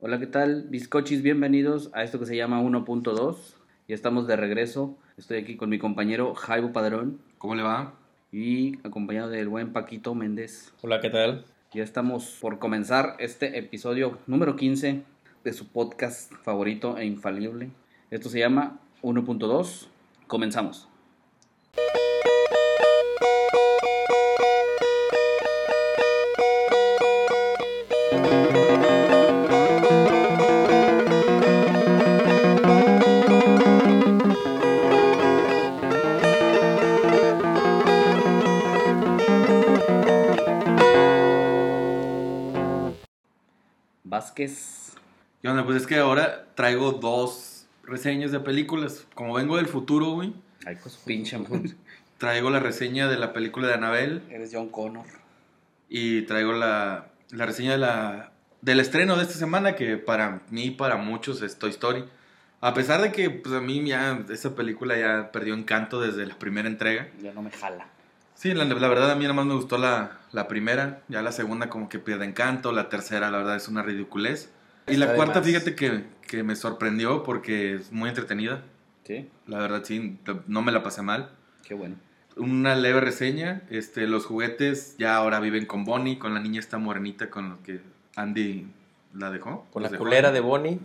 Hola, ¿qué tal? Bizcochis, bienvenidos a esto que se llama 1.2. Ya estamos de regreso. Estoy aquí con mi compañero Jaibo Padrón ¿Cómo le va? y acompañado del buen Paquito Méndez. Hola, ¿qué tal? Ya estamos por comenzar este episodio número 15 de su podcast favorito e infalible. Esto se llama 1.2. Comenzamos. Vázquez. ¿Qué onda? Pues es que ahora traigo dos reseñas de películas. Como vengo del futuro, güey, Ay, pues pinche madre. traigo la reseña de la película de Annabelle Eres John Connor. y traigo la, la reseña de la, del estreno de esta semana que para mí y para muchos es Toy Story. A pesar de que pues a mí ya esa película ya perdió encanto desde la primera entrega. Ya no me jala. Sí, la, la verdad a mí nada más me gustó la, la primera, ya la segunda como que pierde encanto, la tercera la verdad es una ridiculez. Y la cuarta, fíjate que, que me sorprendió porque es muy entretenida. Sí, La verdad sí, no me la pasé mal. qué bueno. Una leve reseña, este, los juguetes ya ahora viven con Bonnie, con la niña esta morenita con lo que Andy la dejó. Con la dejó. culera de Bonnie.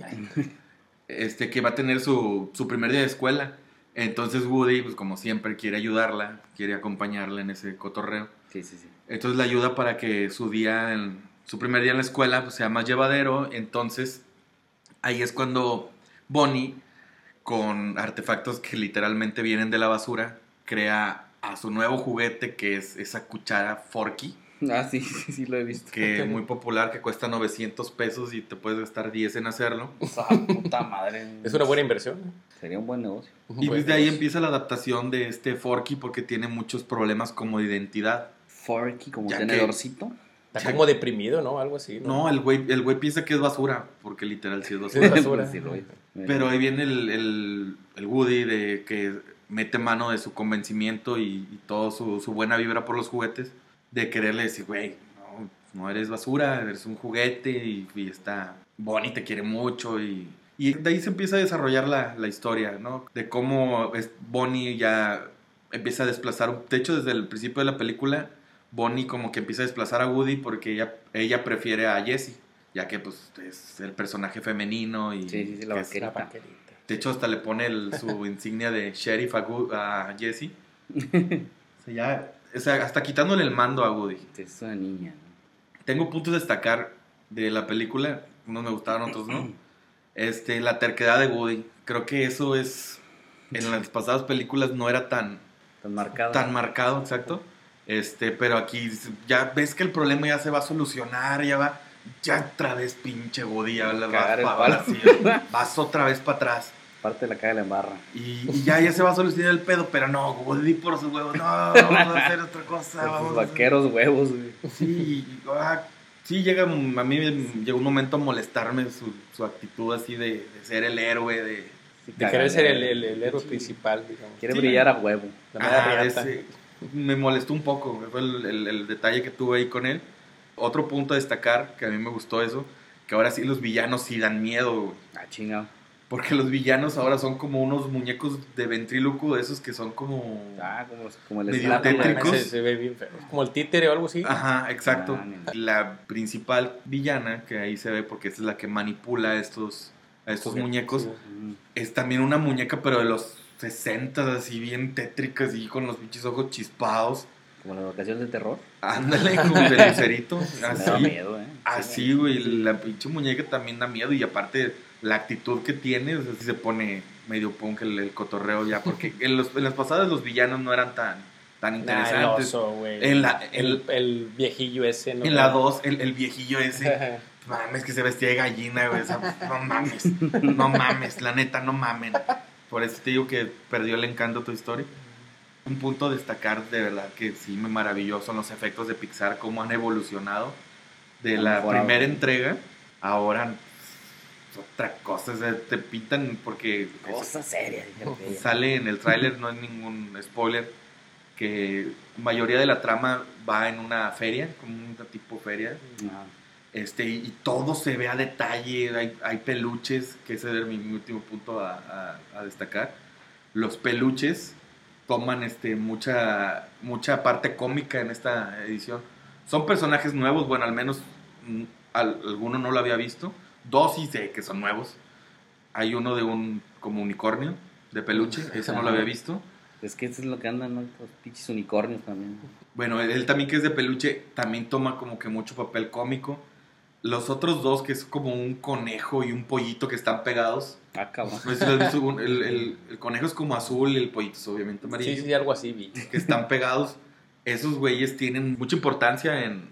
Este, que va a tener su, su primer día de escuela. Entonces Woody, pues como siempre, quiere ayudarla, quiere acompañarla en ese cotorreo. Sí, sí, sí. Entonces la ayuda para que su día, en- su primer día en la escuela, pues, sea más llevadero. Entonces ahí es cuando Bonnie, con artefactos que literalmente vienen de la basura, crea a su nuevo juguete que es esa cuchara Forky, Ah, sí, sí, sí, lo he visto. que es muy popular, que cuesta 900 pesos y te puedes gastar 10 en hacerlo. Esa puta madre. Es una buena inversión. Sería un buen negocio. Y Pues, desde ahí empieza la adaptación de este Forky porque tiene muchos problemas como de identidad. Forky como Ya que- tenedorcito. Está como deprimido, ¿no? Algo así. No, el güey, el güey piensa que es basura, porque literal sí es basura. Es basura. Sí. Pero ahí viene el, el, el Woody de que mete mano de su convencimiento y, y todo su, su buena vibra por los juguetes, de quererle decir, güey, no, no eres basura, eres un juguete y, y está Bonnie te quiere mucho y, y de ahí se empieza a desarrollar la, la historia, ¿no? De cómo es, Bonnie ya empieza a desplazar, de hecho desde el principio de la película, Bonnie como que empieza a desplazar a Woody porque ella, ella prefiere a Jessie, ya que pues es el personaje femenino y Sí, sí, sí, la es-. La de hecho, hasta le pone el- su insignia de sheriff a, Jesse. O sea, ya, o sea, hasta quitándole el mando a Woody. Es una niña. Tengo puntos a destacar de la película. Unos me gustaron, otros no. Este, la terquedad de Woody. Creo que eso es. En las pasadas películas no era tan, Tan marcado. tan marcado, exacto. Este, pero aquí ya ves que el problema ya se va a solucionar, ya va. Ya otra vez, pinche Woody, ya vas, palo. así, vas otra vez para atrás. Parte de la caga la embarra. Y, y ya, ya se va a solucionar el pedo, pero no, Woody por sus huevos, no, vamos a hacer otra cosa. Vamos sus a hacer- vaqueros huevos, güey. Sí, y- ah, sí llega, a mí me llegó un momento a molestarme su, su actitud así de, de ser el héroe, de... Sí, De querer ser el, el- el héroe principal, digamos. Quiere Sí. brillar a huevo. La Ah, ese- me molestó un poco, fue el, el- el detalle que tuve ahí con él. Otro punto a destacar, que a mí me gustó eso, que ahora sí los villanos sí dan miedo, güey. Ah, chingado. Porque los villanos ahora son como unos muñecos de ventríloco, de esos que son como... Ah, como, como el Medio tétricos. Se, se ve bien feo. Como el títere o algo así. Ajá, exacto. Ah. La principal villana, que ahí se ve porque esta es la que manipula a estos, a estos muñecos, sí. Es también una muñeca, pero de los 60, así bien tétricas y con los pinches ojos chispados. Como las vacaciones de terror. Ándale, con el lucerito. Me da Así, miedo, eh. así, güey. La pinche muñeca también da miedo y aparte la actitud que tiene, o sea, sí se pone medio punk el, el cotorreo ya, porque en, los, en las pasadas los villanos no eran tan, tan Nah, el interesantes. oso. En la- el, el viejillo ese, ¿no? En la 2, el, el viejillo ese. Mames, que se vestía de gallina, güey. o sea, no mames. No mames, la neta, no mamen. Por eso te digo que perdió el encanto tu historia. Un punto a destacar, de verdad, que sí me maravilló son los efectos de Pixar, cómo han evolucionado de la primera entrega. Ahora, otra cosa. o sea, te pintan porque Cosa seria, que ella. sale en el tráiler, no es ningún spoiler, que mayoría de la trama va en una feria, como una tipo feria, Ajá. Este, y, y todo se ve a detalle, hay, hay peluches, que ese es mi, mi último punto a, a- a destacar. Los peluches toman este, mucha, mucha parte cómica en esta edición. Son personajes nuevos, bueno, al menos mm, al- alguno no lo había visto. Dos sí sé que son nuevos. Hay uno de un como unicornio de peluche, ese no lo había visto. Es que eso es lo que andan, ¿no? Los pinches unicornios también. Bueno, él, él también que es de peluche, también toma como que mucho papel cómico. Los otros dos, que es como un conejo y un pollito que están pegados. Ah, cabrón. No sé si lo has visto, el, el- el conejo es como azul y el pollito es obviamente amarillo. Sí, sí, algo así vi. Que están pegados. Esos güeyes tienen mucha importancia en,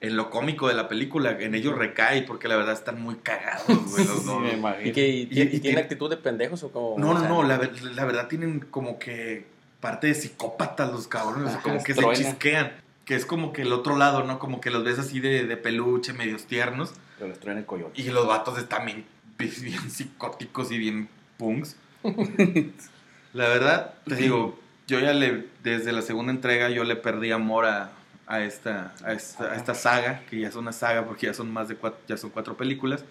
en lo cómico de la película. En ellos recae porque la verdad están muy cagados, güey, los Sí, me imagino. ¿Y, que, y, Y- tiene- y y tiene tiene- actitud de pendejos o como.? No, o no, sea, no, la, la verdad tienen como que parte de psicópatas los cabrones, Ajá, como que truena. se chisquean, que es como que el otro lado, ¿no? Como que los ves así de, de peluche, medios tiernos, Pero les traen el coyote. y los vatos están bien, bien psicóticos y bien punks. la verdad, te digo, yo ya le, desde la segunda entrega, yo le perdí amor a, a esta, a esta, a esta saga, que ya es una saga porque ya son más de cuatro, ya son cuatro películas.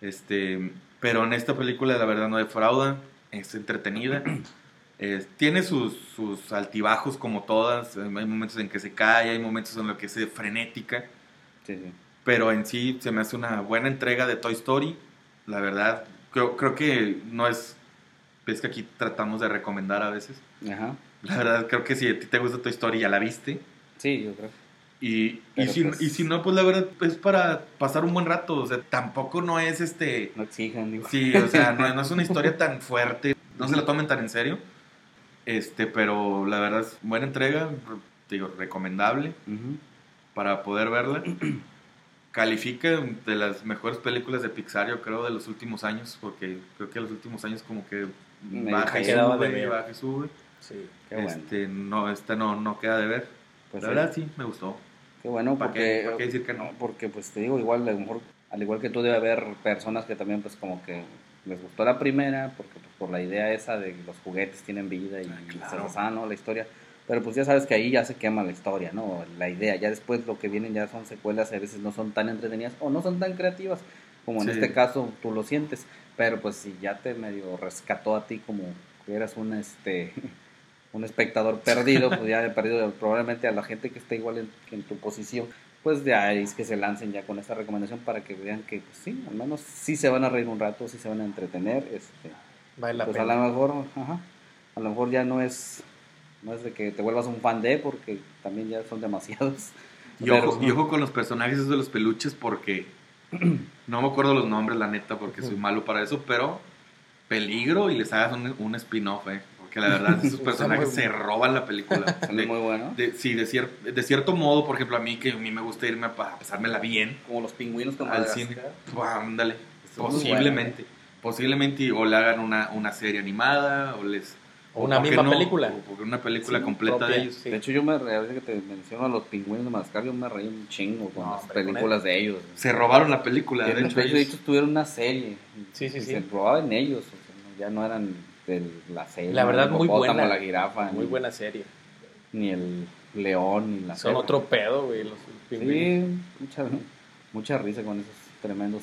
Este, pero en esta película la verdad no defrauda, es entretenida. Eh, tiene sus, sus altibajos como todas, hay momentos en que se cae, hay momentos en los que es frenética, Sí, sí. pero en sí se me hace una buena entrega de Toy Story. La verdad, creo, creo que no es, ves que aquí tratamos de recomendar a veces. Ajá. La verdad, creo que si a ti te gusta Toy Story ya la viste. Sí, yo creo. Y, y, si, pues- y si no, pues la verdad es para pasar un buen rato. O sea, tampoco no es este... No exijan, digo. Sí, o sea, no, no es una historia tan fuerte. No se la tomen tan en serio. Este, pero la verdad es buena entrega. Digo, recomendable para poder verla. Califica de las mejores películas de Pixar, yo creo, de los últimos años. Porque creo que los últimos años como que baja y sube, baja y sube. Sí. Qué bueno. Este, no, esta no, no queda de ver. Pues la verdad sí, me gustó. Qué bueno, ¿Para porque. qué- para qué decir que no? Porque, pues te digo, igual, a lo mejor, al igual que tú, debe haber personas que también, pues, como que les gustó la primera, porque, pues, por la idea esa de que los juguetes tienen vida y Ah, claro. se los sano la historia. Pero, pues, ya sabes que ahí ya se quema la historia, ¿no? La idea. Ya después lo que vienen ya son secuelas, a veces no son tan entretenidas o no son tan creativas, como en Sí. este caso tú lo sientes. Pero, pues, si ya te medio rescató a ti como que eras un, este. Un espectador perdido, pues ya he perdido probablemente a la gente que está igual en, tu posición, pues de ahí es que se lancen ya con esta recomendación para que vean que pues, sí, al menos sí se van a reír un rato, sí se van a entretener, este, Vale la pues a lo mejor, ajá, a lo mejor ya no es, no es de que te vuelvas un fan de, porque también ya son demasiados. Y ojo, y ojo con los personajes esos de los peluches porque no me acuerdo los nombres, la neta, porque soy malo para eso, pero peligro y les hagas un, un spin-off, eh. Porque la verdad, esos Está personajes se roban la película. son De- muy buenos. de- sí, de, cier- de cierto modo, por ejemplo, a mí que a mí me gusta irme a pa- pasármela bien Como los pingüinos con al cine. Ándale. Posiblemente. Posiblemente o le hagan una, una serie animada o les... O una ¿por qué misma no? película. O una película Sí, completa propia, de ellos. sí. De hecho, yo me re- ahorita que te menciono a los pingüinos de Madagascar, yo me reí un chingo con No, las películas de ellos. Se robaron la película, de de hecho. hecho, ellos- tuvieron una serie. Sí, sí, y sí. Se probaban ellos, o sea, ya no eran de la serie. La verdad, muy buena. la jirafa. Muy ni- buena serie. Ni el león, ni la Son otro pedo, güey. Los pingüinos. Sí, mucha, mucha risa con esos tremendos.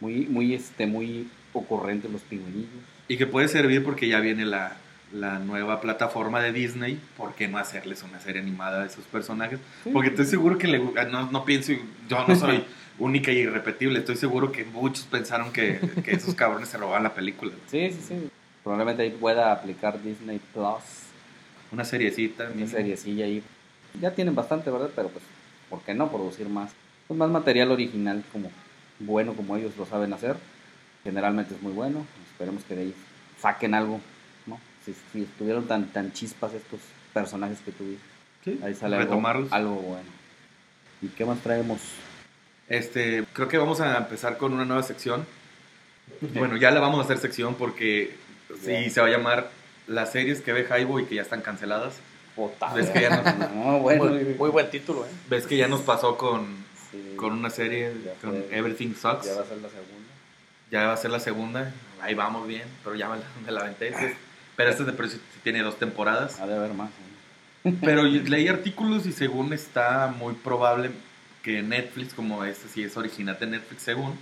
Muy, muy, este, muy ocurrentes los pingüinillos. Y que puede servir porque ya viene la, la nueva plataforma de Disney. ¿Por qué no hacerles una serie animada de esos personajes? Porque estoy seguro que le, gu- no, no pienso, yo no soy única y irrepetible. Estoy seguro que muchos pensaron que, que esos cabrones se robaban la película. Sí, sí, sí. Probablemente ahí pueda aplicar Disney Plus. Una seriecita. Una seriecilla ahí. Ya tienen bastante, ¿verdad? Pero pues, ¿por qué no producir más? Pues más material original como bueno como ellos lo saben hacer. Generalmente es muy bueno. Esperemos que de ahí saquen algo, ¿no? Si, si estuvieron tan, tan chispas estos personajes que tuviste. Sí, Ahí sale algo, algo bueno. ¿Y qué más traemos? Este, creo que vamos a empezar con una nueva sección. Bueno, ya la vamos a hacer sección porque sí, Bien. se va a llamar las series que ve Jaibo y que ya están canceladas. Es que ya no- no, bueno. muy, muy buen título, ¿eh? Ves que ya nos pasó con, sí, con una serie, con fue. Everything Sucks. ya va a ser la segunda. Ya va a ser la segunda. Ahí vamos bien, pero ya me la, me la aventé. Sí, Pero este de precio tiene dos temporadas. Ha de haber más. ¿eh? Pero leí artículos y según está muy probable, que Netflix, como este sí es original de Netflix según,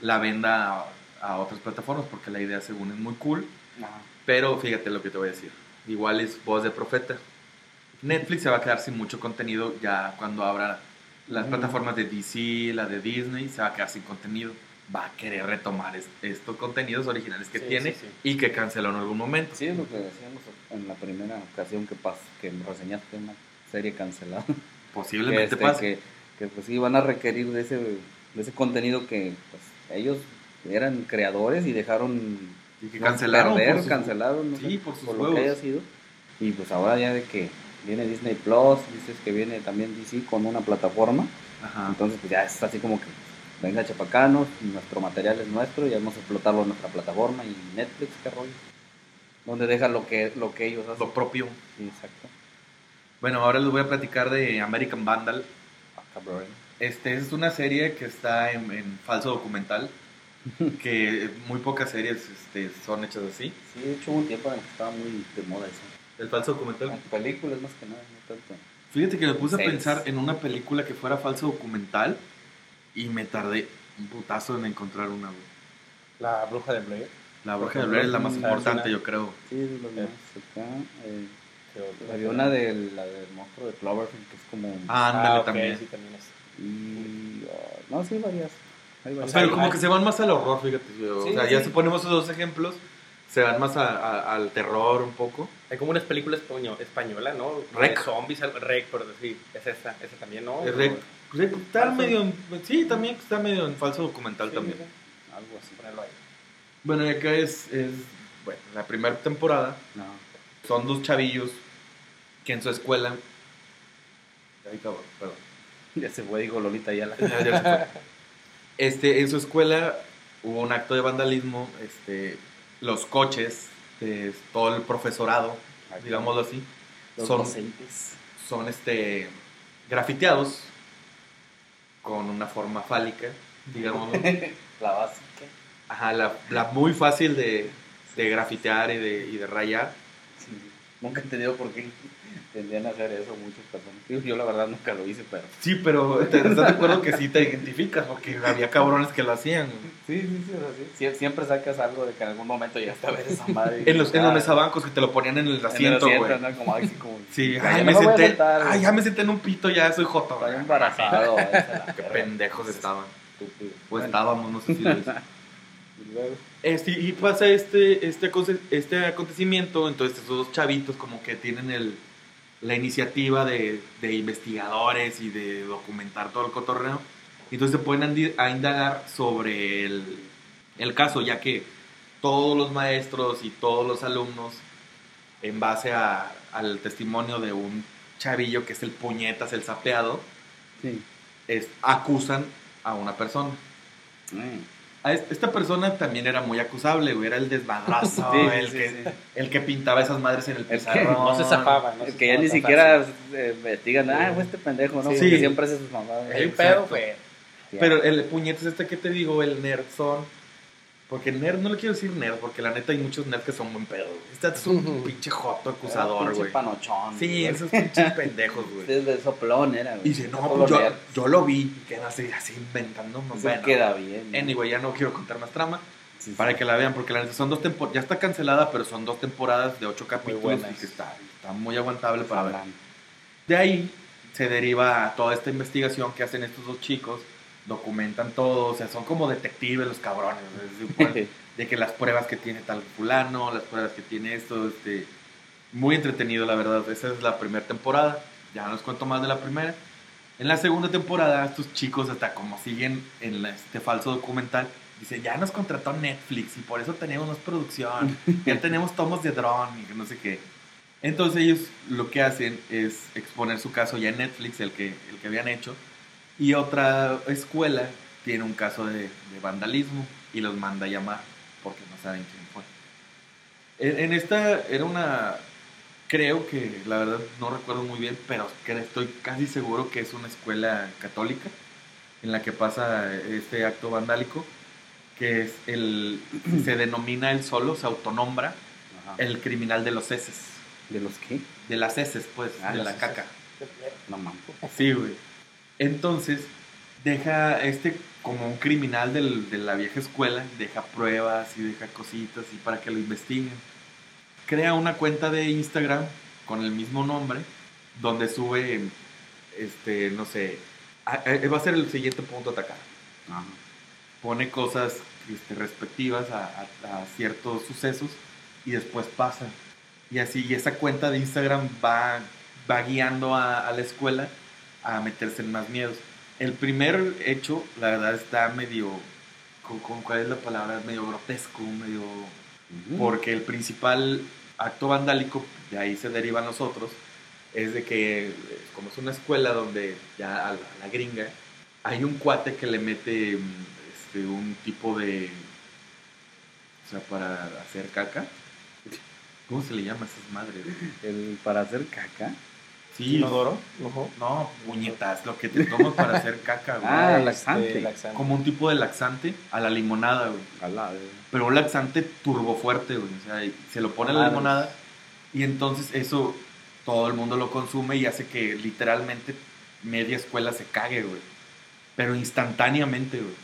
la venda a, a otras plataformas porque la idea según es muy cool. Ajá. Pero fíjate lo que te voy a decir. Igual es voz de profeta. Netflix se va a quedar sin mucho contenido ya cuando abra las Ujú. plataformas de DC, la de Disney, se va a quedar sin contenido. Va a querer retomar es- estos contenidos originales que Sí, tiene sí, sí. y que canceló en algún momento. Sí, es lo que decíamos en la primera ocasión que pas que reseñaste una serie cancelada. Posiblemente que, este, pase. que, que, pues sí van a requerir de ese, de ese contenido que pues, ellos eran creadores y dejaron Y que cancelaron. perder, por cancelaron no Sí, sé, por sus lo que haya sido y pues ahora ya de que viene Disney Plus dices que viene también DC con una plataforma Ajá. entonces pues ya es así como que venga chapacanos nuestro material es nuestro y vamos a explotarlo en nuestra plataforma y Netflix qué rollo donde deja lo que lo que ellos hacen Lo propio. Sí, exacto Bueno, ahora les voy a platicar de American Vandal. Ah. Este es una serie que está en, en falso documental. que muy pocas series este, son hechas así. Sí, de hecho hubo un tiempo en que estaba muy de moda eso. El falso documental. Películas más que nada, no tanto. Fíjate que me puse a pensar en una película que fuera falso documental y me tardé un putazo en encontrar una. güey. La bruja de Blair. La Bruja de Blair es la más importante, yo creo. Sí, es lo Eh. más acá. Eh, había una de la del monstruo de Cloverfield que es como. Ah, ándale Ah, también. sí, también es. Y. ah, no, sí, varias. Hay varias. Pero hay- como que se van más al horror, fíjate. O Sí, sea, sí. ya si ponemos esos dos ejemplos, se van más a- a- al terror un poco. Hay como una película españo- española, ¿no? Rec. De zombies, algo- Rec, por decir. Es esa, esa también, ¿no? Es Rec. Rec Está Falso. medio en- sí, también está medio en falso documental Sí, también. sí, Algo así. ponerlo ahí. Bueno, y acá es, es bueno, la primera temporada. No. Son dos chavillos que en su escuela... Ay, cabrón, perdón. Ya se fue, digo Lolita ya la. Ya, ya se fue. Este, en su escuela hubo un acto de vandalismo. Este, los coches, de todo el profesorado, digámoslo así, Los son, docentes. son este, grafiteados con una forma fálica, digámoslo. La básica. Ajá, la, la muy fácil de, de grafitear y de, y de rayar. Sí. Nunca he entendido por qué tendrían a hacer eso muchas personas. Yo la verdad nunca lo hice, pero. Sí, pero te- estás de acuerdo que sí te identificas, porque había cabrones que lo hacían. Sí, sí, sí, o sea, sí. Sie- Siempre sacas algo de que en algún momento llegaste a ver esa madre. En los, en los mesabancos que te lo ponían en el en el asiento, güey. ¿no? Como, así como, Sí, ay, ya me senté, sentar, ay, ya me senté en un pito, ya soy joto. Estoy güey. embarazado. Qué pendejos estaban. Estúpido. O Bueno, estábamos, no sé si lo hice. y luego, Este, y pasa este, este, este acontecimiento, entonces estos dos chavitos como que tienen el, la iniciativa de, de investigadores y de documentar todo el cotorreo. Y entonces se pueden a indagar sobre el, el caso, ya que todos los maestros y todos los alumnos, en base a- al testimonio de un chavillo que es el puñetas, el sapeado, Sí. es, acusan a una persona. Mm. A esta persona también era muy acusable, güey. Era el desmadrazo, Sí, el, sí, que, sí. el que pintaba esas madres en el que pizarrón. No se zafaba, ¿no? El que ya ni zafaba siquiera eh, investigan, ah, fue este pendejo, ¿no? Sí. Porque siempre hace sus mamadas. Hay un Exacto. pedo, güey. Pero el puñetes este que te digo, el nerdzón. Porque nerd, no le quiero decir nerd, porque la neta hay muchos nerds que son buen pedo. güey. Este es un pinche joto acusador, pinche güey. panochón. Sí, güey. esos pinches pendejos, güey. Este es de soplón era, güey. Y dice, no, pues yo, yo lo vi. Y queda así, así inventando. Eso bueno. queda bien. Anyway, ya no quiero contar más trama. Sí, sí. Para que la vean, porque la neta son dos temporadas. Ya está cancelada, pero son dos temporadas de ocho capítulos. buenas. y que está, está muy aguantable para ver. Sabrán. De ahí se deriva toda esta investigación que hacen estos dos chicos, documentan todo, o sea, son como detectives los cabrones, igual de que las pruebas que tiene tal fulano, las pruebas que tiene esto, este, muy entretenido la verdad, esa es la primera temporada, ya no les cuento más de la primera. En la segunda temporada, estos chicos, hasta como siguen en la- este falso documental, dicen, ya nos contrató Netflix y por eso tenemos más producción, ya tenemos tomos de dron y que no sé qué. Entonces ellos lo que hacen es exponer su caso ya en Netflix, el que, el que habían hecho, y otra escuela tiene un caso de, de vandalismo y los manda a llamar porque no saben quién fue. En, en esta era una, creo que la verdad no recuerdo muy bien, pero estoy casi seguro que es una escuela católica en la que pasa este acto vandálico, que es el, se denomina él solo, se autonombra Ajá. el criminal de los heces, ¿De los qué? de las heces pues, Ah, de la heces. caca. No mames. Sí, güey. Entonces, deja este como un criminal del- de la vieja escuela, deja pruebas y deja cositas y para que lo investiguen. Crea una cuenta de Instagram con el mismo nombre, donde sube, este, no sé, a- a- va a ser el siguiente punto a atacar. Ajá. Pone cosas este, respectivas a, ciertos sucesos y después pasa. Y así, y esa cuenta de Instagram va, va guiando a, a la escuela a meterse en más miedos. El primer hecho, la verdad, está medio, con, ¿cuál es la palabra? Medio grotesco, medio... Porque el principal acto vandálico, de ahí se derivan los otros, es de que, como es una escuela donde ya a la, a la gringa, hay un cuate que le mete este, un tipo de. O sea, para hacer caca. ¿Cómo se le llama a esas madres? El, para hacer caca. Sí, ¿Inodoro? No, puñetas, lo que te tomas para hacer caca, güey. Ah, Este, laxante. laxante. Como un tipo de laxante a la limonada, güey. A la- Pero un laxante turbo fuerte, güey. O sea, se lo pone a la Madres. limonada y entonces eso todo el mundo lo consume y hace que literalmente media escuela se cague, güey. Pero instantáneamente, güey.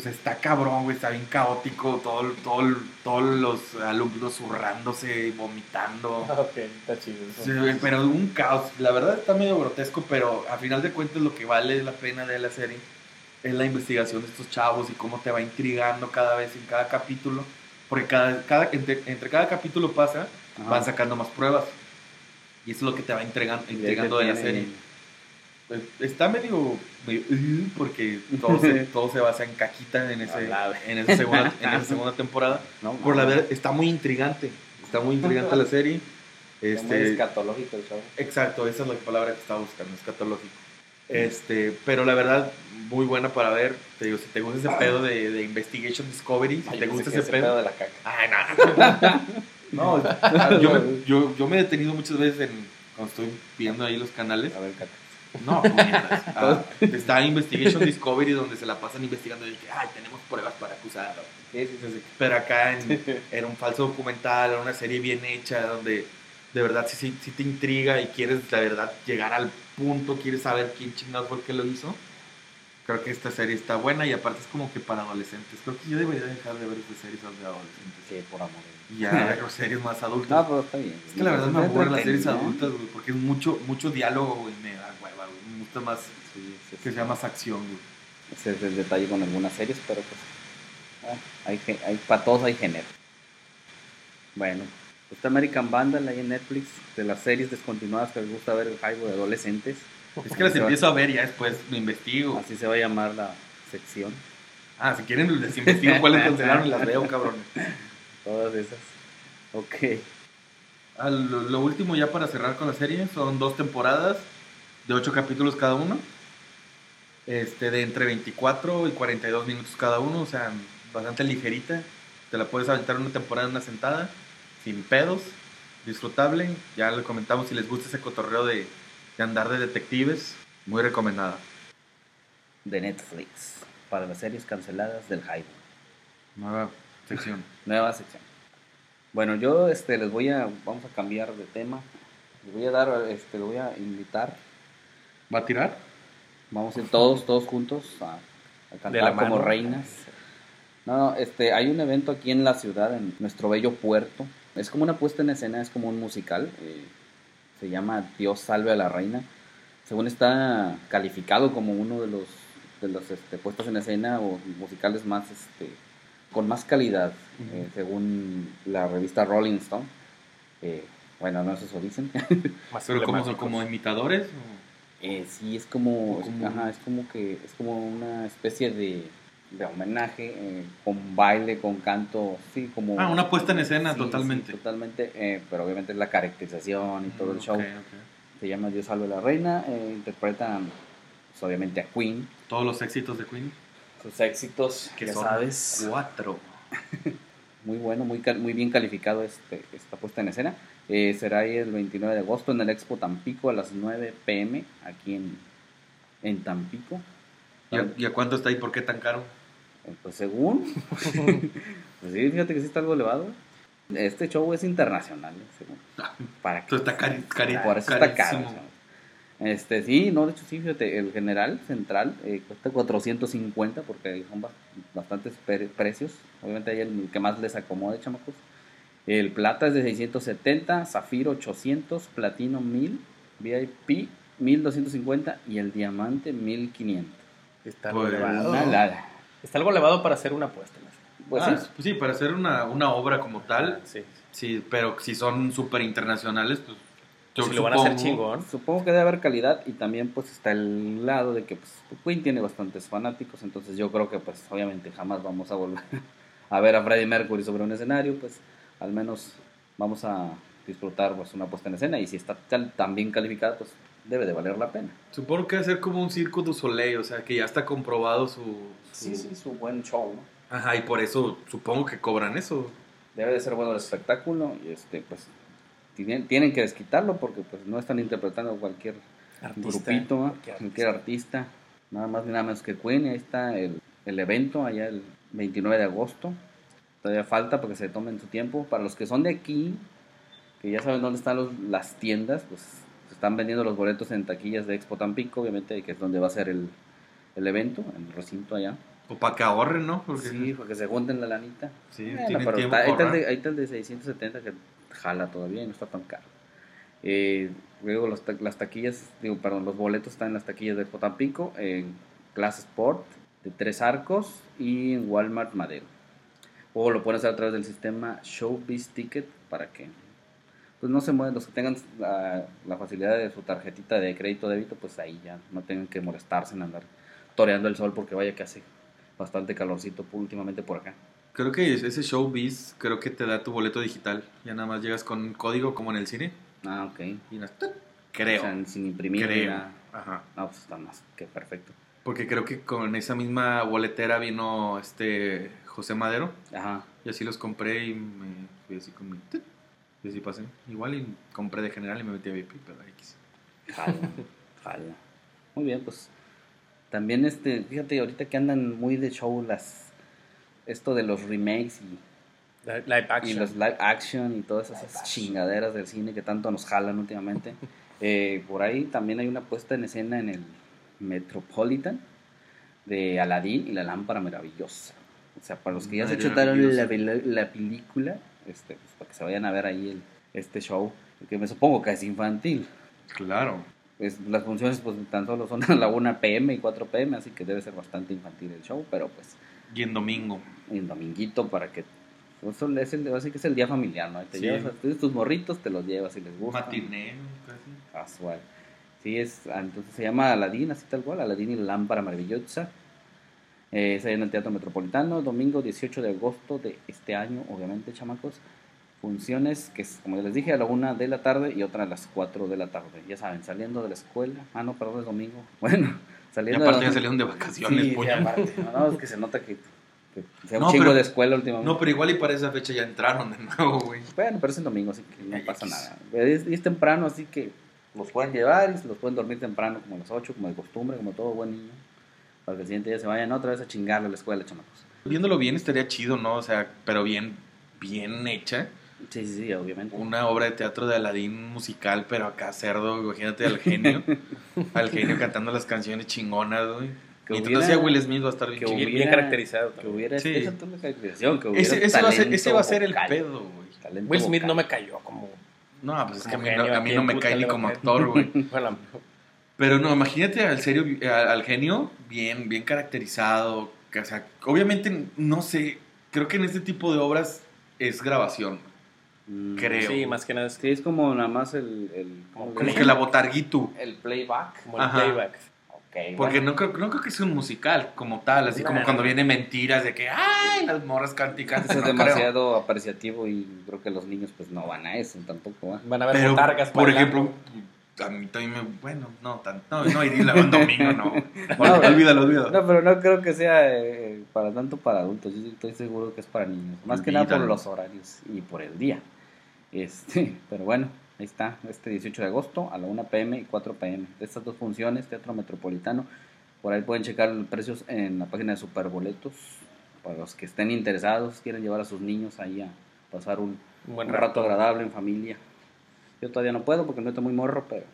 Sea, está cabrón, güey. Está bien caótico. Todo, todo, todos los alumnos zurrándose, vomitando. Ok, está chido. Sí, pero un caos. La verdad está medio grotesco, pero a final de cuentas lo que vale la pena de la serie es la investigación de estos chavos y cómo te va intrigando cada vez en cada capítulo. Porque cada, cada, entre, entre cada capítulo pasa, Ajá. van sacando más pruebas. Y eso es lo que te va te intrigando de la serie. Está medio, medio, "Ugh", porque todo se, todo se basa en caquita en, ese, en, esa segunda, en esa segunda temporada. No, Por la verdad, está muy intrigante. Está muy intrigante la serie. Este, escatológico el show. Exacto, esa es la palabra que estaba buscando, escatológico. Este, pero la verdad, muy buena para ver. Te digo, si te gusta ese pedo de, de Investigation Discovery, si Ay, te gusta ese pedo. de la caca. Ay, no, no. No, yo, me, yo, yo me he detenido muchas veces en, cuando estoy viendo ahí los canales. A ver, caca. No, puñetas. Ah, está Investigation Discovery donde se la pasan investigando y dije, ay, tenemos pruebas para acusarlo. Sí, sí, sí, sí. Pero acá en- era un falso documental, era una serie bien hecha, donde de verdad sí, sí, te intriga y quieres, la verdad, llegar al punto, quieres saber quién chingados fue el que lo hizo. Creo que esta serie está buena y aparte es como que para adolescentes. Creo que yo debería dejar de ver estas series de adolescentes. Sí, por amor. Y ya ver series más adultas. No, pero está bien. es que la verdad me aburren las series adultas, güey, porque es mucho, mucho diálogo, güey, me da hueva, güey. Me gusta más Sí, sí, que sí. sea más acción, güey. Ese es el detalle con algunas series, pero pues. ah, hay, hay, para todos hay género. Bueno, está American Vandal ahí en Netflix, de las series descontinuadas que les gusta ver el hype de adolescentes. Es que las empiezo a ver y ya después me investigo. Así se va a llamar la sección. Ah, si quieren les investigo cuáles cancelaron y las veo, cabrón. Todas esas. Ok. Ah, lo, último ya para cerrar con la serie son dos temporadas de ocho capítulos cada uno. Este, de entre 24 y 42 minutos cada uno, o sea, bastante ligerita. Te la puedes aventar una temporada en una sentada, sin pedos, disfrutable. Ya le comentamos si les gusta ese cotorreo de, de andar de detectives, muy recomendada. De Netflix. Para las series canceladas del hype. Nueva sección. Nueva sección. Bueno, yo este les voy a vamos a cambiar de tema. Les voy a dar este les voy a invitar. ¿Va a tirar? Vamos a ir todos todos juntos a, cantar como reinas. No, no, este hay un evento aquí en la ciudad en nuestro bello puerto. Es como una puesta en escena, es como un musical. eh, se llama Dios salve a la reina. Según está calificado como uno de los de los este, puestas en escena o musicales más este con más calidad, eh, según la revista Rolling Stone. Eh, bueno, no es eso dicen. Más ¿Pero como, imitadores? Eh, sí, es como, ajá, es como que es como una especie de, de homenaje eh, con baile, con canto, sí, como Ah, una puesta en escena Sí, totalmente. sí, totalmente, eh, pero obviamente es la caracterización y todo el Mm, show. Se llama Dios salve a la reina, eh, interpretan pues, obviamente a Queen, Todos los éxitos de Queen. Sus éxitos, Que ya son sabes, cuatro. muy bueno, muy, muy bien calificado este, esta puesta en escena. Eh, será ahí el 29 de agosto en el Expo Tampico a las 9 pm, aquí en, en Tampico. ¿Y a, y a cuánto está y por qué tan caro? Eh, Pues según, pues sí, fíjate que sí está algo elevado. Este show es internacional, eh, según. Para que- está cari, cari- por eso está caro. Este, sí, no, de hecho sí, fíjate, el general central eh, cuesta 450 porque son ba- bastantes pre- precios. Obviamente hay el que más les acomode, chamacos. El plata es de 670, zafiro 800, platino 1000, VIP 1250 y el diamante 1500. Está algo Pues, elevado. Está algo elevado para hacer una apuesta. ¿no? Pues Ah, sí, pues sí, para hacer una, una obra como tal, Sí. sí, pero si son súper internacionales, pues yo si lo van a hacer supongo- chingón. Supongo que debe haber calidad y también pues está el lado de que pues Queen tiene bastantes fanáticos, entonces yo creo que pues obviamente jamás vamos a volver a ver a Freddie Mercury sobre un escenario, pues al menos vamos a disfrutar pues una puesta en escena y si está tan bien calificada pues debe de valer la pena. Supongo que va a ser como un circo du soleil, o sea, que ya está comprobado su... su- su buen show, ¿no? Ajá, y por eso supongo que cobran eso. Debe de ser bueno el espectáculo y este pues tienen, tienen que desquitarlo porque pues no están interpretando cualquier Artista, grupito, cualquier cualquier artista, nada más ni nada menos que Queen, ahí está el, el evento allá el 29 de agosto, todavía falta para que se tomen su tiempo, para los que son de aquí, que ya saben dónde están los- las tiendas, pues se están vendiendo los boletos en taquillas de Expo Tampico, obviamente, que es donde va a ser el, el evento, en el recinto allá. O para que ahorren, ¿no? Porque Sí, porque se junten la lanita. sí, tienen tiempo está- ahí, para está el de, ahorrar. ahí está el de 670 que jala todavía y no está tan caro. Eh, luego las taquillas, digo, perdón, los boletos están en las taquillas de Potampico, en Class Sport, de Tres Arcos y en Walmart Madero. O lo pueden hacer a través del sistema Showbiz Ticket para que pues no se muevan, los que tengan la, facilidad de su tarjetita de crédito débito, pues ahí ya no tengan que molestarse en andar toreando el sol porque vaya que hace bastante calorcito últimamente por acá. Creo que ese showbiz, creo que te da tu boleto digital. Ya nada más llegas con un código como en el cine. Ah, ok. Y nas- creo. O sea, sin imprimir. creo. nada. Ajá. No, pues está más que perfecto. Porque creo que con esa misma boletera vino este José Madero. Ajá. Y así los compré y me fui así con mi... Y así pasé. Igual y compré de general y me metí a VIP, pero X. Jala, jala. Muy bien, pues. También, este, fíjate, ahorita que andan muy de show las. Esto de los remakes y, Li- Live y action. los live action y todas esas chingaderas del cine que tanto nos jalan últimamente. Eh, por ahí también hay una puesta en escena en el Metropolitan de Aladdin y la lámpara maravillosa. O sea, para los que ya se chutaron la, la película, este, pues, para que se vayan a ver ahí el, este show, que me supongo que es infantil. Claro. Pues, las funciones pues tan solo son a la 1 pm y 4 pm, así que debe ser bastante infantil el show, pero pues Y en domingo. en dominguito para que pues, son- es el, así que es el día familiar, ¿no? Te Sí. llevas a tus morritos, te los llevas si les gusta. Matiné, casi. Casual. Sí, es, entonces se llama Aladín, así tal cual, Aladín y la lámpara maravillosa. Eh, es ahí en el Teatro Metropolitano, domingo 18 de agosto de este año, obviamente, chamacos. Funciones que, es, como ya les dije, a la una de la tarde y otra a las 4 de la tarde. Ya saben, saliendo de la escuela. Ah, no, perdón, es domingo. Bueno, Y saliendo de aparte ya salieron de vacaciones, Sí, aparte. No, no, es que se nota que, que sea un No, chingo pero- de escuela últimamente. No, pero igual y para esa fecha ya entraron de nuevo, güey. Bueno, pero es el domingo, así que no pasa nada. Es, y es temprano, así que los pueden llevar y se los pueden dormir temprano, como a las 8, como de costumbre, como todo buen niño. Para que el siguiente día se vayan otra vez a chingarle a la escuela, chamacos. Viéndolo bien estaría chido, ¿no? O sea, pero bien, bien hecha. Sí, sí, sí, obviamente. Una obra de teatro de Aladín musical, pero acá cerdo, imagínate al genio. al genio cantando las canciones chingonas, güey. Que Y hubiera- entonces a Will Smith va a estar bien que hubiera- bien caracterizado. Que hubiera Sí. esa es la caracterización, que hubiera Ese, ese va a ser, talento ese va a ser el vocal, pedo, güey. Will Smith vocal. no me cayó como. No, pues es que a mí, no, a mí ¿a no me cae ni como actor, güey. Bueno, Pero no, imagínate al serio, al, al genio, bien, bien caracterizado. que, o sea, obviamente, no sé, creo que en este tipo de obras es grabación. Creo. sí, más que nada es Sí, es como nada más el... el ¿cómo le Como que la botarguito. El playback. como el Ajá. playback. Ok, Porque bueno. no creo, no creo que sea un musical como tal, así No, como no, cuando viene mentiras de que, ay, las morras cantican. Eso es demasiado apreciativo y creo que los niños pues no van a eso tampoco, ¿va? Van a ver Pero, botargas por ejemplo, a mí también me, bueno, no, tan, no, no iría un domingo, no. No, olvídalo, olvídalo. No, pero no creo que sea eh, para tanto para adultos. Yo estoy seguro que es para niños. Más que nada por los horarios y por el día. Este, pero bueno, ahí está. Este 18 de agosto a la 1 pm y 4 pm. De estas dos funciones, Teatro Metropolitano. Por ahí pueden checar los precios en la página de Superboletos. Para los que estén interesados, quieren llevar a sus niños ahí a pasar un, Un buen un rato agradable en familia. Yo todavía no puedo porque no estoy muy morro, pero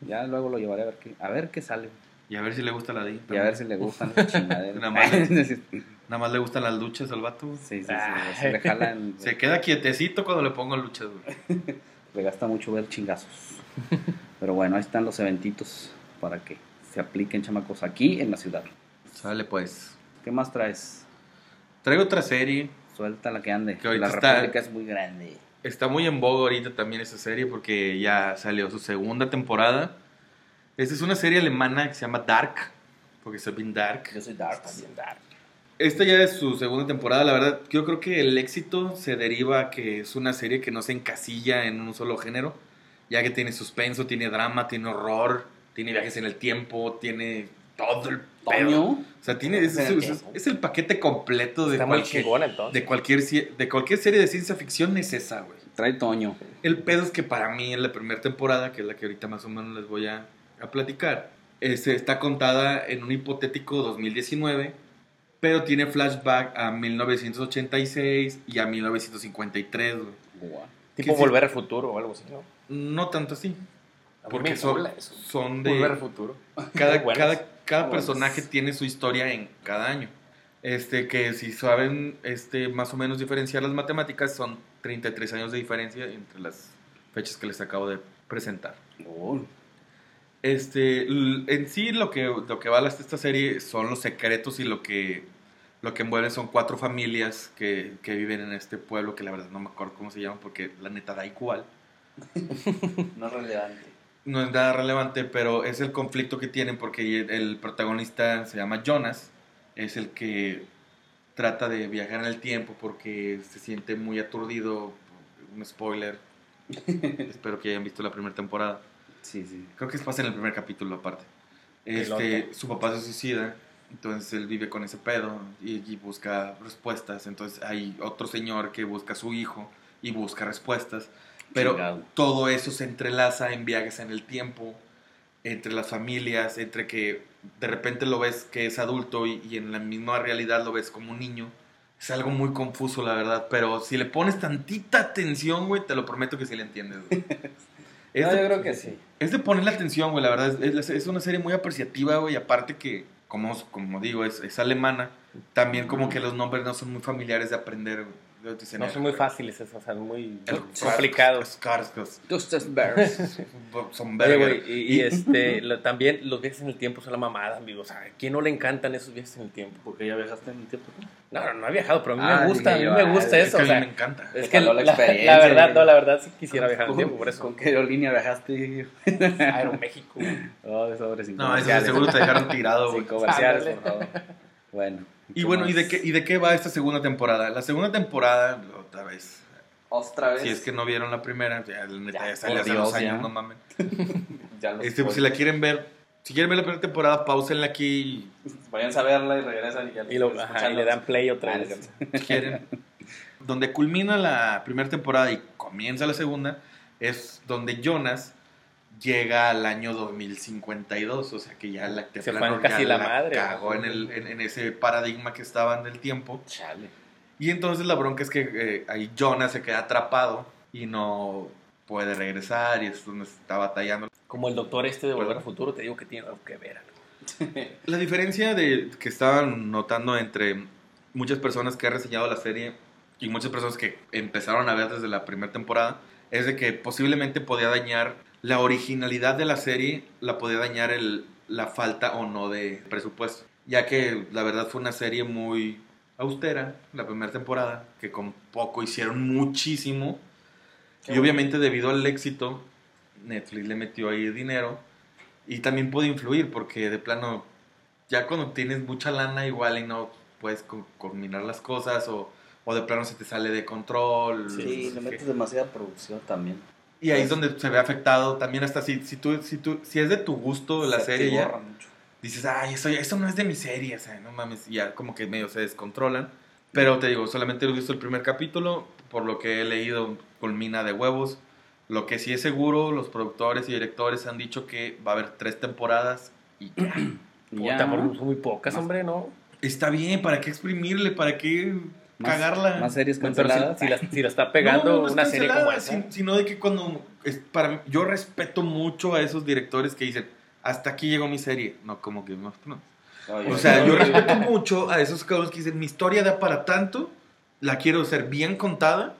Ya luego lo llevaré a ver qué, a ver qué sale. Y a ver si le gusta la D. Y a ver si le gustan las chingaderas. Nada más le gustan las luchas al vato. sí, sí, sí, le jalan. Se queda quietecito cuando le pongo luchas, güey. Le gasta mucho ver chingazos. Pero bueno, ahí están los eventitos para que se apliquen chamacos aquí en la ciudad. Sale pues. ¿Qué más traes? Traigo otra serie. Suelta la que ande. Que la está- República es muy grande. Está muy en boga ahorita también esa serie porque ya salió su segunda temporada. Esta es una serie alemana que se llama Dark, porque está bien dark. Yo soy Dark. También dar. Esta ya es su segunda temporada, la verdad, yo creo que el éxito se deriva a que es una serie que no se encasilla en un solo género, ya que tiene suspenso, tiene drama, tiene horror, tiene viajes en el tiempo, tiene todo el pedo. Toño. O sea, tiene, es, es- es- es el paquete completo de cualquier, de, cualquier, de cualquier serie de ciencia ficción es esa, güey. Trae Toño. El pedo es que para mí en la primera temporada, que es la que ahorita más o menos les voy a, a platicar, este, está contada en un hipotético 2019, pero tiene flashback a 1986 y a 1953, güey. Guau. Tipo sí- volver al futuro o algo así, ¿no? No tanto así, porque son, de... Volver al futuro. cada, cada, cada personaje tiene su historia en cada año. Este, que si saben este, más o menos diferenciar las matemáticas, son 33 años de diferencia entre las fechas que les acabo de presentar. Oh, Este, en sí lo que, lo que va esta serie son los secretos y lo que, lo que envuelve son cuatro familias que, que viven en este pueblo, que la verdad no me acuerdo cómo se llama porque la neta da igual. no es relevante. No es nada relevante, pero es el conflicto que tienen porque el, protagonista se llama Jonas, es el que trata de viajar en el tiempo porque se siente muy aturdido. Un spoiler. Espero que hayan visto la primera temporada. Sí, sí. Creo que pasa en el primer capítulo aparte. Este, su papá se suicida, entonces él vive con ese pedo y, y busca respuestas. Entonces hay otro señor que busca a su hijo y busca respuestas. Pero Chingado. todo eso se entrelaza en viajes en el tiempo, entre las familias, entre que de repente lo ves que es adulto y, y en la misma realidad lo ves como un niño. Es algo muy confuso, la verdad, pero si le pones tantita atención, güey, te lo prometo que sí le entiendes, güey. Es No, de- yo creo que sí. es de ponerle atención, güey, la verdad. Es, es- es una serie muy apreciativa, güey. Aparte que, como, como digo, es, es alemana. También como que los nombres no son muy familiares de aprender. Dicen, No son muy fáciles esos, o sea, muy el- complicados. Bears. Son güey, y, y, este, lo- también los viajes en el tiempo son la mamada, amigo. O sea, ¿a quién no le encantan esos viajes en el tiempo? Porque ya viajaste en el tiempo. No, no, no he viajado, pero a mí Ah, me gusta, a mí yo, me ah, gusta Es eso. que O a mí me encanta. es que la, la la verdad, no, la verdad sí quisiera viajar en el tiempo, por eso. ¿Con qué aerolínea viajaste? Aeroméxico. Oh, de sobre sin No, eso seguro te dejaron tirado, Sin güey. comerciales, Ándale. por favor. Bueno. Y bueno, ¿y de, qué, ¿y de qué va esta segunda temporada? La segunda temporada, otra vez. Otra vez. Si es que no vieron la primera, ya, la neta, Ya, ya salió por hace Dios, unos años, ya. no mames. Este, pues, si la quieren ver, si quieren ver la primera temporada, pausenla aquí Vayan a verla y regresan y ya Y, lo, ajá, escuchan y le dan play otra vez. si quieren. donde culmina la primera temporada y comienza la segunda, es donde Jonas llega al año 2052, o sea que ya la fue casi ya la madre, cagó ¿no? en, el, en, en ese paradigma que estaba en el tiempo. Chale. Y entonces la bronca es que eh, ahí Jonas se queda atrapado y no puede regresar y es donde está batallando. Como el doctor este de Volver al Futuro, te digo que tiene algo que ver. La diferencia de, que estaban notando entre muchas personas que han reseñado la serie y muchas personas que empezaron a ver desde la primera temporada es de que posiblemente podía dañar la originalidad de la serie, la podía dañar el, la falta o no de presupuesto. Ya que la verdad fue una serie muy austera, la primera temporada, que con poco hicieron muchísimo. y obviamente debido al éxito, Netflix le metió ahí dinero y también puede influir porque de plano, ya cuando tienes mucha lana igual y no puedes co- combinar las cosas o, o de plano se te sale de control. Sí, le metes demasiada producción también. Y ahí es donde se ve afectado también hasta si, si, tú, si, tú, si es de tu gusto la Se serie ya, mucho. dices, ay, eso, eso no es de mi serie, o sea, no mames, y ya como que medio se descontrolan. Pero te digo, solamente he visto el primer capítulo, por lo que he leído, culmina de huevos. Lo que sí es seguro, los productores y directores han dicho que va a haber tres temporadas y ya. Y Puta, ya, por- muy pocas, hombre, ¿no? Está bien, ¿para qué exprimirle? ¿Para qué Más- cagarla. Más series pero canceladas. si, si la, si la está pegando No, no, no es una serie como esa. sin- sino de que cuando es para mí- yo respeto mucho a esos directores que dicen hasta aquí llegó mi serie no como que no, o sea yo respeto mucho a esos cabrones que dicen mi historia da para tanto la quiero ser bien contada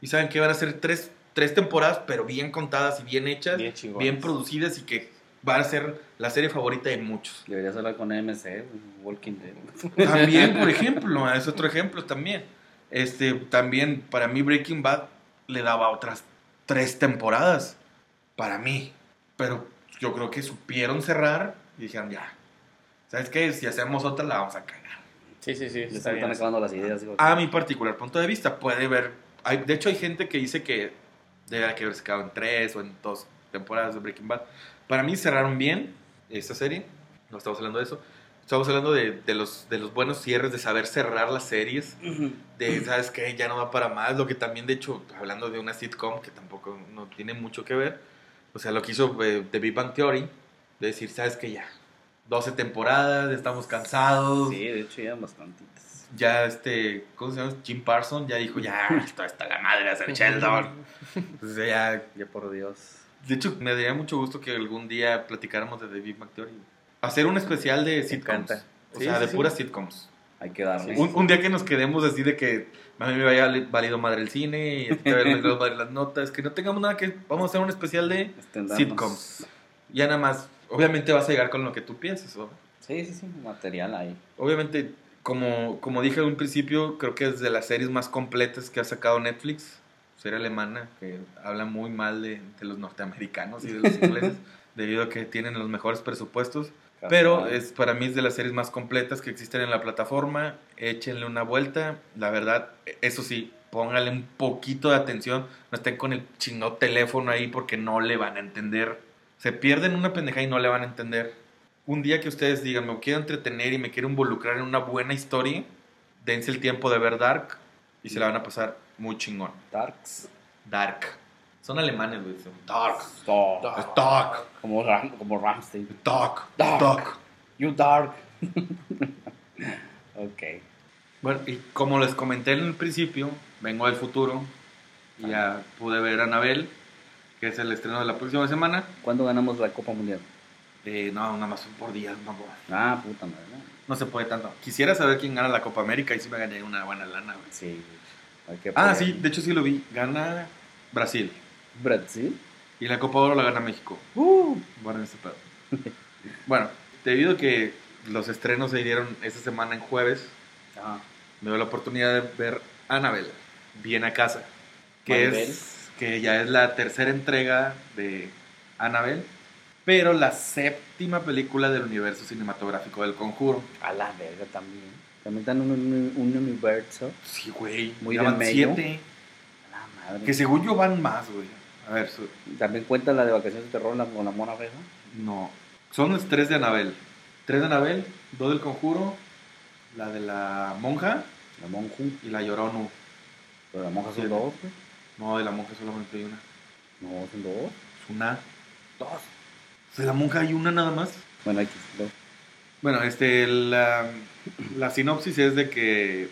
y saben que van a ser tres, tres temporadas pero bien contadas y bien hechas Bien bien, producidas y que va a ser la serie favorita de muchos Deberías hablar con AMC, Walking Dead. También, por ejemplo, es otro ejemplo también. Este, también para mí Breaking Bad le daba otras tres temporadas. Para mí. Pero yo creo que supieron cerrar y dijeron, ya. ¿Sabes qué? Si hacemos otra la vamos a cagar. Sí, sí, sí. Ya se Está me bien. están acabando las ideas. digo, A mi particular punto de vista, puede ver. Hay, de hecho, hay gente que dice que debe que haberse quedado en tres o en dos temporadas de Breaking Bad. Para mí cerraron bien esta serie. No estamos hablando de eso. Estamos hablando de, de los, de los buenos cierres, de saber cerrar las series. De, ¿sabes qué? Ya no va para más. Lo que también, de hecho, hablando de una sitcom que tampoco no tiene mucho que ver. O sea, lo que hizo eh, The Big Bang Theory. De decir, ¿sabes qué? Ya. 12 temporadas, estamos cansados. Sí, de hecho ya bastantitas. Ya este, ¿cómo se llama? Jim Parson ya dijo, ya, esto está la madre de hacer Sheldon. Entonces ya, Ya por Dios. De hecho, me daría mucho gusto que algún día platicáramos de The Big Bang Theory. Hacer un especial de sitcoms. encanta. O Sí, sea, sí, de sí. puras sitcoms. Hay que darle. Un, un día que nos quedemos así de que a mí me haya valido madre el cine y a ti te haya valido madre las notas, que no tengamos nada que... Vamos a hacer un especial de sitcoms. Ya nada más, obviamente vas a llegar con lo que tú pienses. ¿no? Sí, sí, sí, material ahí. Obviamente, como, como dije en un principio, creo que es de las series más completas que ha sacado Netflix. Serie alemana que habla muy mal de, de los norteamericanos y de los ingleses, debido a que tienen los mejores presupuestos. Pero es para mí es de las series más completas que existen en la plataforma. Échenle una vuelta. La verdad, eso sí, póngale un poquito de atención. No estén con el chino teléfono ahí porque no le van a entender. Se pierden una pendeja y no le van a entender. Un día que ustedes digan, me quiero entretener y me quiero involucrar en una buena historia, dense el tiempo de ver Dark y se la van a pasar muy chingón. Darks. Dark. Son alemanes, güey. Dark. Dark. Dark. Como, Ram, como Ramstein. Dark. Dark. Dark. You dark. ok. Bueno, y como les comenté en el principio, vengo del futuro y ya pude ver Anabel, que es el estreno de la próxima semana. ¿Cuándo ganamos la Copa Mundial? Eh, no, nada más por días, no, Ah, puta madre. ¿no? se puede tanto. Quisiera saber quién gana la Copa América y si me gané una buena lana. güey. Sí. Que Ah, sí, de hecho sí lo vi. Gana Brasil. Brasil. Y la Copa Oro la gana México. Uh. Bueno, este pedo. bueno, debido a que los estrenos se dieron esta semana en jueves, Ah, me dio la oportunidad de ver Annabelle, Bien a casa, que es que ya es la tercera entrega de Annabelle, pero la séptima película del universo cinematográfico del Conjuro. a la verga también. También están en un, un universo. Sí, güey, Muy ya van medio. siete, la madre. que según yo van más, güey. A ver, su- También cuenta la de vacaciones de terror la, con la mona fea. no, son los tres de Annabelle, tres de Annabelle, dos del Conjuro, la de la monja La monju. y la Lloronu. Pero la monja son dos, güey. No, de la monja solamente hay una. No, son dos. Es una. Dos. De la monja hay una nada más. Bueno, hay que dos. Bueno, este, la, sinopsis es de que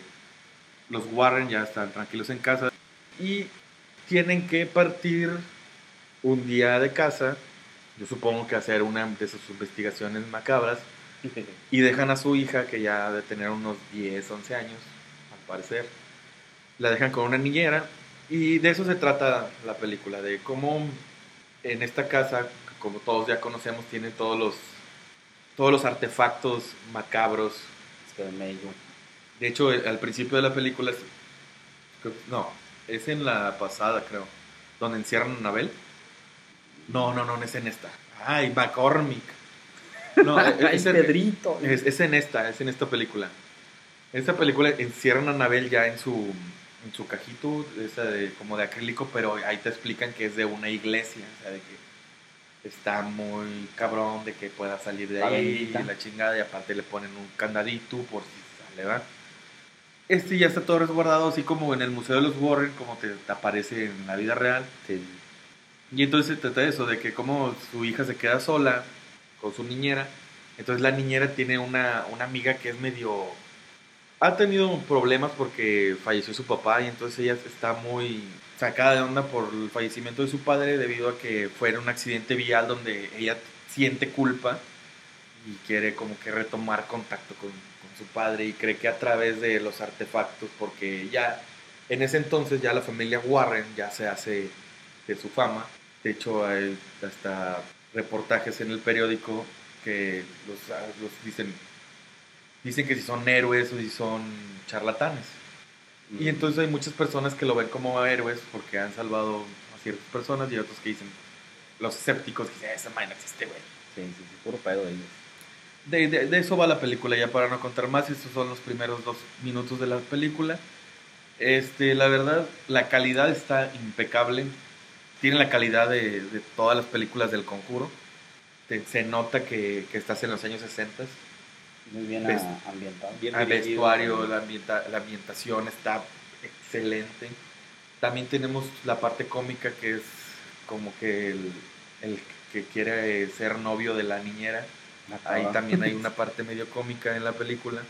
los Warren ya están tranquilos en casa y tienen que partir un día de casa, yo supongo que hacer una de sus investigaciones macabras, y dejan a su hija, que ya de tener unos 10, 11 años, al parecer, la dejan con una niñera, y de eso se trata la película, de cómo en esta casa, como todos ya conocemos, tiene todos los todos los artefactos macabros. Es que de hecho, el- al principio de la película, no, es en la pasada, creo, donde encierran a Anabel. No, no, no, no es en esta. Ay, McCormick. No, es, Ay, es en- Pedrito. es- es en esta, es en esta película. En esta película encierran a Anabel ya en su, en su cajito, esa de, como de acrílico, pero ahí te explican que es de una iglesia, o sea, de que está muy cabrón de que pueda salir de ahí y la chingada, y aparte le ponen un candadito por si sale, ¿va? Este ya está todo resguardado, así como en el Museo de los Warren, como te, te aparece en la vida real. Sí. Y entonces se trata de eso, de que como su hija se queda sola con su niñera, entonces la niñera tiene una, una amiga que es medio ha tenido problemas porque falleció su papá y entonces ella está muy sacada de onda por el fallecimiento de su padre debido a que fue en un accidente vial donde ella siente culpa y quiere como que retomar contacto con, con su padre y cree que a través de los artefactos, porque ya en ese entonces ya la familia Warren ya se hace de su fama. De hecho, hay hasta reportajes en el periódico que los, los dicen, dicen que si son héroes o si son charlatanes. Y entonces hay muchas personas que lo ven como héroes porque han salvado a ciertas personas y otros que dicen, los escépticos, que dicen, esa madre no existe, güey. Sí, sí, sí, puro pedo de ellos. De, de- de eso va la película, ya para no contar más, estos son los primeros dos minutos de la película. Este, la verdad, la calidad está impecable. Tiene la calidad de, de todas las películas del conjuro. Te- se nota que, que estás en los años 60. Muy bien Ves- ambientado. Bien El vestuario, la, ambienta- la ambientación está excelente. También tenemos la parte cómica que es como que el, el que quiere ser novio de la niñera. Ah, Ahí también hay una parte medio cómica en la película.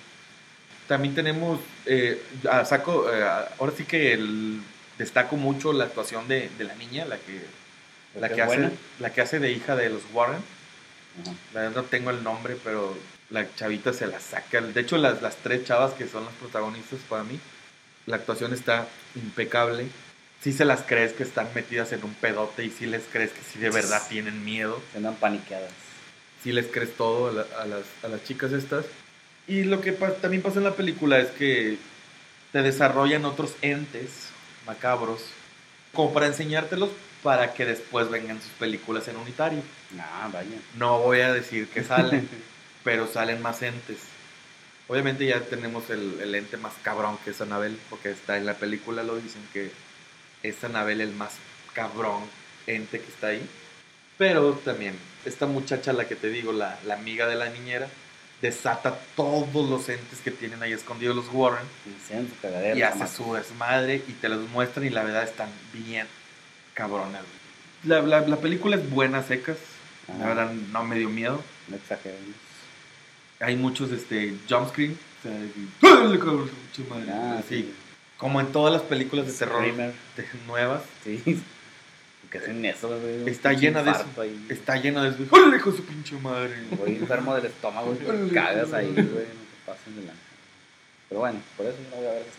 También tenemos, eh, saco, eh, ahora sí que el- destaco mucho la actuación de, de la niña, la que, la, ¿Es que hace, buena? la que hace de hija de los Warren. La verdad no tengo el nombre, pero la chavita se la saca. De hecho, las, las tres chavas que son las protagonistas para mí, la actuación está impecable. Sí se las crees que están metidas en un pedote y sí les crees que sí de verdad tienen miedo. Se andan paniqueadas. sí les crees todo a, la- a las, a las chicas estas. Y lo que pa- también pasa en la película es que te desarrollan otros entes macabros como para enseñártelos para que después vengan sus películas en unitario. Ah, vaya. No voy a decir que salen, pero salen más entes. Obviamente ya tenemos el, el ente más cabrón que es Anabel, porque está en la película, lo dicen que es Anabel el más cabrón ente que está ahí. Pero también, esta muchacha, la que te digo, la, la amiga de la niñera, desata todos los entes que tienen ahí escondidos los Warren cagadero. y hace su desmadre y te los muestran y la verdad están bien cabronas. La, la, la película es buena, secas. La Ajá. verdad no me dio miedo. No exageremos. Hay muchos este, jump screen. O sea, que, ¡Órale, cabrón, su madre! Ah, Así, sí. como en todas las películas de terror de- nuevas. Sí. ¿Qué hacen eso, güey? Está llena de eso. ahí. Está lleno de... ¡Órale, hijo de su pinche madre! Voy enfermo del estómago y te cagas ahí, güey. No te pasen de la. Pero bueno, por eso yo no voy a ver esas.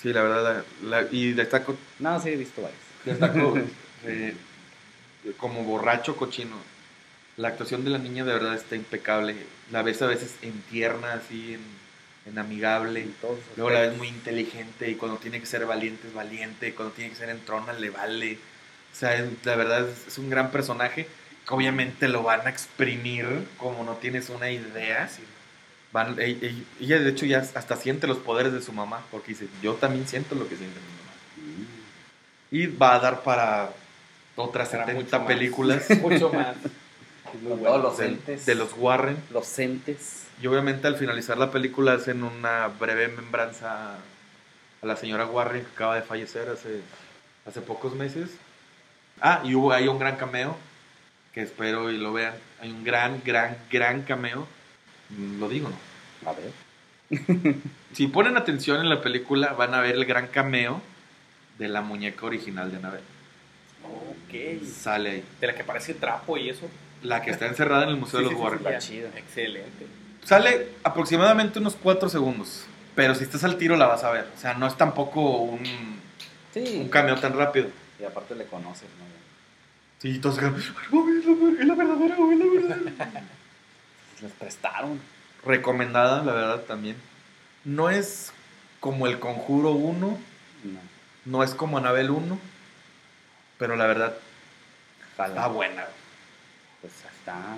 Sí, la verdad. la- la- y destaco, No, sí he visto varios. destaco eh, como borracho cochino. La actuación de la niña de verdad está impecable. La ves a veces en tierna, así, en, en amigable. En todos esos Luego la ves muy inteligente y cuando tiene que ser valiente es valiente, cuando tiene que ser entrona le vale. O sea, es- la verdad es, es un gran personaje que obviamente lo van a exprimir como no tienes una idea. Van, e- e- ella de hecho ya hasta siente los poderes de su mamá porque dice, yo también siento lo que siente mi mamá. Mm. Y va a dar para otras Para 70 mucho más. películas Mucho más. Muy bueno. todos los de, entes. de los Warren. Los entes. Y obviamente al finalizar la película hacen una breve membranza a la señora Warren que acaba de fallecer hace, hace pocos meses. Ah, y hubo ahí un gran cameo que espero y lo vean. Hay un gran, gran, gran cameo. Mm, Lo digo, ¿no? A ver. Si ponen atención en la película van a ver el gran cameo de la muñeca original de Annabelle. Ok. Sale ahí. De la que parece trapo y eso. La que está encerrada en el Museo Sí, de los sí, Warren. sí. Excelente. Sale aproximadamente unos 4 segundos. Pero si estás al tiro la vas a ver. O sea, no es tampoco un, Sí. un cameo tan rápido. Y aparte le conoces, ¿no? Sí, todos quedan, "Oh, es la- es la verdadera, es la verdadera. Les prestaron. Recomendada, la verdad, también. No es como el Conjuro 1, No. no es como Anabel 1, pero la verdad Jala. está buena. Pues ya está.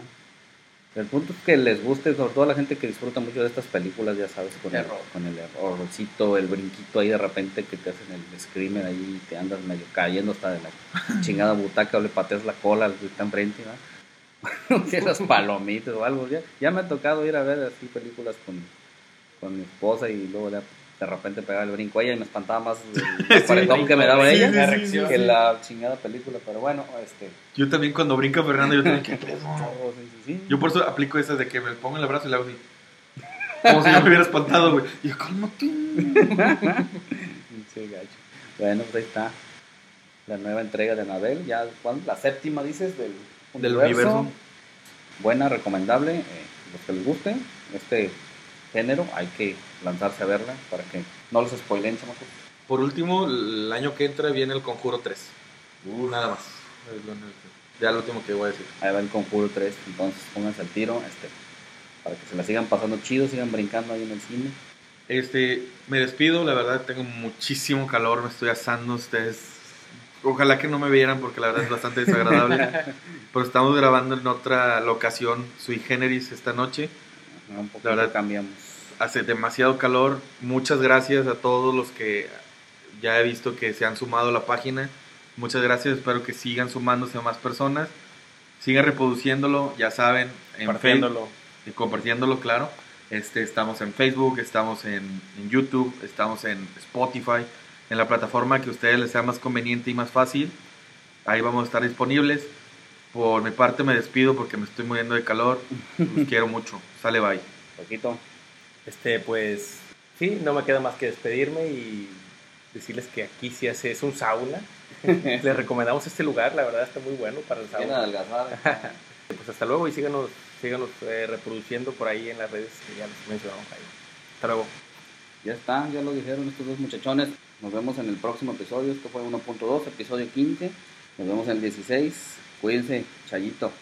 El punto es que les guste, sobre todo a la gente que disfruta mucho de estas películas, ya sabes, con, el, con el errorcito, el brinquito ahí de repente que te hacen el screamer ahí y te andas medio cayendo hasta de la chingada butaca o le pateas la cola al que está enfrente, ¿no? Tienes palomitas o algo. Ya, ya me ha tocado ir a ver así películas con, con mi esposa y luego ya de repente pegaba el brinco a ella y me espantaba más el paredón que me daba Sí, ella sí, que sí, sí, sí. la chingada película. Pero bueno, este... Yo también cuando brinca Fernando, yo tengo que... sí, sí, sí. Yo por eso aplico esa de que me pongo el brazo y le hago así. Como si yo me hubiera espantado, güey. Y yo, cálmate. Sí, gacho. Bueno, pues ahí está. La nueva entrega de Anabel. Ya. La séptima, dices, del Del universo. Buena, recomendable. eh, los que les guste este género, hay que lanzarse a verla para que no los spoilen, chamacos. Por último, el año que entra viene el Conjuro 3. Uh, nada más. Ya lo último que voy a decir. Ahí va el Conjuro 3, entonces pónganse al tiro, este, para que se la sigan pasando chido, sigan brincando ahí en el cine. Este, me despido, la verdad tengo muchísimo calor, me estoy asando, ustedes, ojalá que no me vieran porque la verdad es bastante desagradable, pero estamos grabando en otra locación, sui generis, esta noche, Un La verdad- cambiamos. Hace demasiado calor, muchas gracias a todos los que ya he visto que se han sumado a la página, muchas gracias, espero que sigan sumándose a más personas, sigan reproduciéndolo, ya saben, en Facebook, Partiéndolo. y compartiéndolo, claro. Este, estamos en Facebook, estamos en, en YouTube, estamos en Spotify, en la plataforma que a ustedes les sea más conveniente y más fácil. Ahí vamos a estar disponibles. Por mi parte me despido porque me estoy muriendo de calor. Los quiero mucho. Sale bye. Poquito. Este, pues, sí, no me queda más que despedirme y decirles que aquí sí hace, es un sauna. Les recomendamos este lugar, la verdad está muy bueno para el sauna. adelgazada. Pues hasta luego y síganos, síganos eh, reproduciendo por ahí en las redes que ya les mencionamos ahí. Hasta luego. ya está, ya lo dijeron estos dos muchachones. Nos vemos en el próximo episodio. Esto fue 1.2, episodio 15. Nos vemos en el 16. Cuídense, Chayito.